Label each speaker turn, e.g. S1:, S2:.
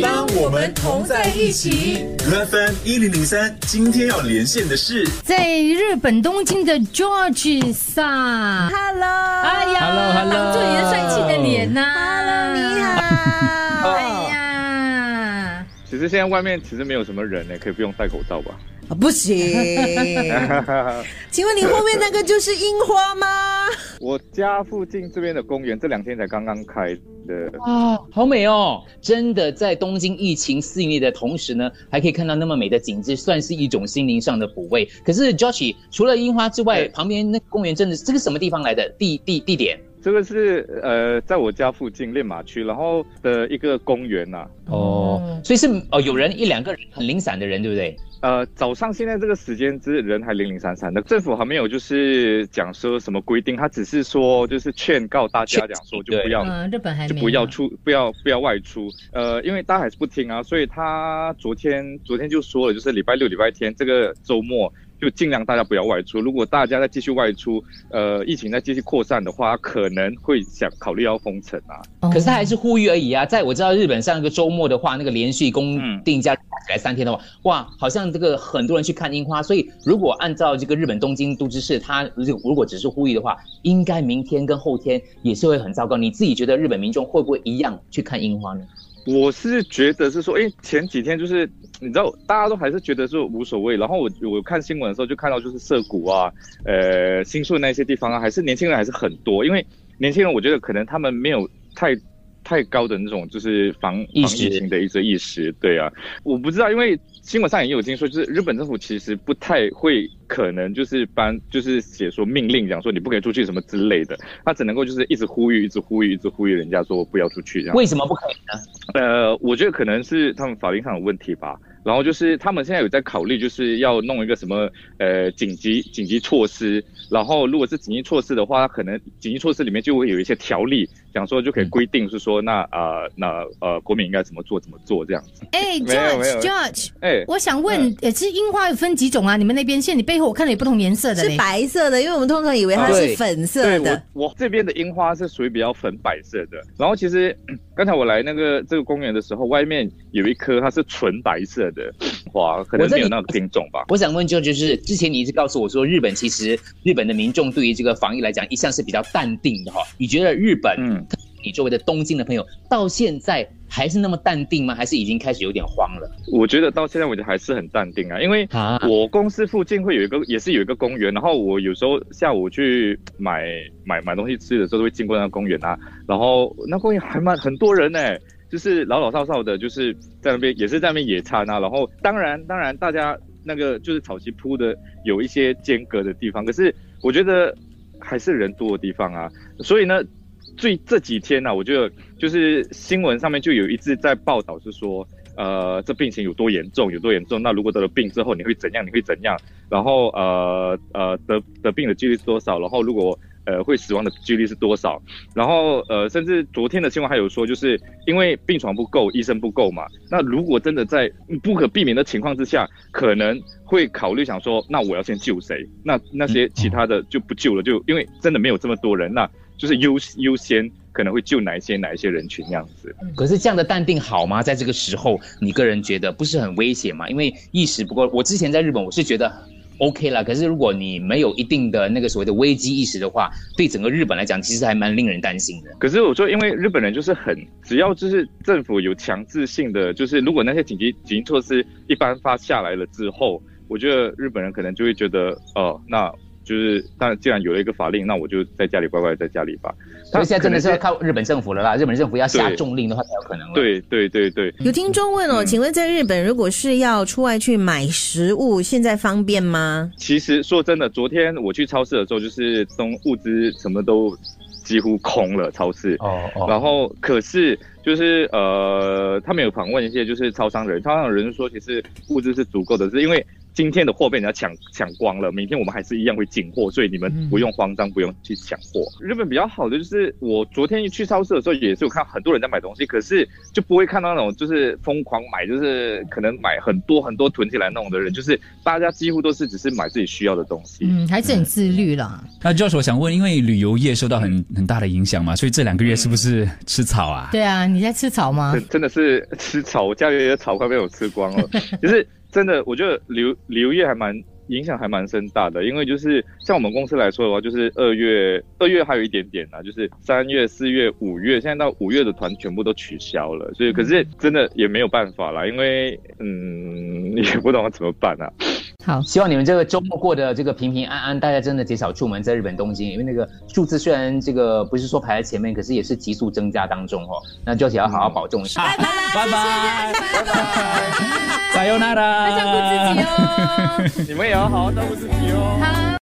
S1: 当我们同在一起
S2: ，FM 一零零三，今天要连线的是
S3: 在日本东京的 George 萨。
S4: Hello，
S3: 哎呀
S5: Hello，Hello
S3: 挡住你的帅气的脸呐、
S4: Hello，你好。
S3: 哎呀，
S5: 其实现在外面其实没有什么人呢，可以不用戴口罩吧？
S4: 啊不行，请问你后面那个就是樱花吗？
S5: 我家附近这边的公园这两天才刚刚开的，
S6: 啊，好美哦！真的，在东京疫情肆虐的同时呢，还可以看到那么美的景致，算是一种心灵上的抚慰。可是 Joshi，除了樱花之外，旁边那公园真的是这个什么地方来的地地地点？
S5: 这个是呃在我家附近练马区，然后的一个公园呐、
S6: 哦，所以是哦，有人一两个人很零散的人，对不对？
S5: 呃，早上现在这个时间之人还零零散散的，政府还没有就是讲说什么规定，他只是说就是劝告大家讲说就不要
S3: 嗯，日本还
S5: 就不要出，不要不要外出。呃，因为大家还是不听啊，所以他昨天昨天就说了，就是礼拜六、礼拜天这个周末就尽量大家不要外出。如果大家再继续外出，呃，疫情再继续扩散的话，可能会想考虑要封城啊。
S3: 哦
S6: 可是他还是呼吁而已啊。在我知道日本上一个周末的话，那个连续公
S5: 嗯
S6: 定假起来三天的话，哇，好像这个很多人去看樱花。所以如果按照这个日本东京都知事，他如如果只是呼吁的话，应该明天跟后天也是会很糟糕。你自己觉得日本民众会不会一样去看樱花呢？
S5: 我是觉得是说，诶前几天就是你知道，大家都还是觉得是无所谓。然后我我看新闻的时候就看到，就是涩谷啊，呃，新宿那些地方啊，还是年轻人还是很多。因为年轻人，我觉得可能他们没有太太高的那种就是防防疫情的一些意识。对啊，我不知道，因为新闻上也有听说，就是日本政府其实不太会可能就是颁就是写说命令讲说你不可以出去什么之类的，他只能够就是一直呼吁，一直呼吁，一直呼吁人家说不要出去这样。
S6: 为什么不可以呢？
S5: 呃，我觉得可能是他们法律上有问题吧。然后就是他们现在有在考虑，就是要弄一个什么呃紧急紧急措施。然后如果是紧急措施的话，可能紧急措施里面就会有一些条例，讲说就可以规定是说那呃那呃国民应该怎么做怎么做这样子。
S3: 哎
S5: 没有没有
S3: ，George George，
S5: 哎，
S3: 我想问，呃，其实樱花有分几种啊？你们那边现在你背后我看到有不同颜色的
S4: 是。白色的，因为我们通常以为它是粉色
S5: 对
S4: 的。
S5: 我我这边的樱花是属于比较粉白色的。然后其实嗯刚才我来那个这个公园的时候，外面有一棵它是纯白色的花，可能没有那个品种吧。
S6: 我想问就就是之前你一直告诉我说，日本其实日本的民众对于这个防疫来讲一向是比较淡定的哈。你觉得日本，
S5: 嗯
S6: 你周围的东京的朋友到现在还是那么淡定吗？还是已经开始有点慌了？
S5: 我觉得到现在为止还是很淡定啊，因为
S6: 啊
S5: 我公司附近会有一个，也是有一个公园，然后我有时候下午去买买买东西吃的时候，都会经过那个公园啊，然后那公园还蛮很多人呢、就是老老少少的，就是在那边也是在那边野餐啊，然后当然当然大家那个就是草席铺的有一些间隔的地方，可是我觉得还是人多的地方啊，所以呢。最这几天呢、我觉得就是新闻上面就有一直在报道，是说，呃，这病情有多严重，有多严重。那如果得了病之后，你会怎样？你会怎样？然后呃呃得得病的几率是多少？然后如果呃会死亡的几率是多少？然后呃甚至昨天的新闻还有说，就是因为病床不够，医生不够嘛。那如果真的在不可避免的情况之下，可能会考虑想说，那我要先救谁？那那些其他的就不救了，就因为真的没有这么多人，那就是优优先可能会救哪一些哪一些人群这样子。
S6: 可是这样的淡定好吗？在这个时候，你个人觉得不是很危险吗？因为意识不够。我之前在日本，我是觉得 OK 啦。可是如果你没有一定的那个所谓的危机意识的话，对整个日本来讲，其实还蛮令人担心的。
S5: 可是我说，因为日本人就是很，只要就是政府有强制性的，就是如果那些紧急紧急措施一颁发下来了之后，我觉得日本人可能就会觉得，哦、那就是，但既然有了一个法令，那我就在家里乖乖在家里吧。
S6: 所以现在真的是要靠日本政府了啦。日本政府要下重令的话，才有可能了。，
S5: 对对对对，
S4: 有听众问哦，
S5: 嗯
S4: 请问在日本如果是要出外去买食物，现在方便吗？
S5: 其实说真的，昨天我去超市的时候，就是东物资什么都几乎空了，超市。
S6: 哦哦，
S5: 然后可是就是呃，他们有访问一些就是超商人，超商的人说其实物资是足够的，是因为今天的货被人家抢抢光了，明天我们还是一样会进货，所以你们不用慌张，不用去抢货。日本比较好的就是，我昨天去超市的时候也是有看很多人在买东西，可是就不会看到那种就是疯狂买，就是可能买很多很多囤起来那种的人，就是大家几乎都是只是买自己需要的东西。
S3: 嗯，还是很自律啦。
S7: 那 Josh，我想问，因为旅游业受到很很大的影响嘛，所以这两个月是不是吃草啊？
S3: 对啊，你在吃草吗？
S5: 真真的是吃草，我家里的草快被我吃光了。就是真的，我觉得旅旅游业还蛮影响还蛮深大的，因为就是像我们公司来说的话，就是二月二月还有一点点啊，就是三月、四月、五月，现在到五月的团全部都取消了，所以可是真的也没有办法啦，因为嗯也不懂怎么办啊。
S3: 好，
S6: 希望你们这个周末过得这个平平安安，大家真的减少出门，在日本东京，因为那个数字虽然这个不是说排在前面，可是也是急速增加当中哦。那 Josh 要好好保重一下。
S7: 拜拜，拜拜，加油，娜
S3: 娜照顾自己哦。
S5: 你们也要好好照顾自己哦。
S3: 好。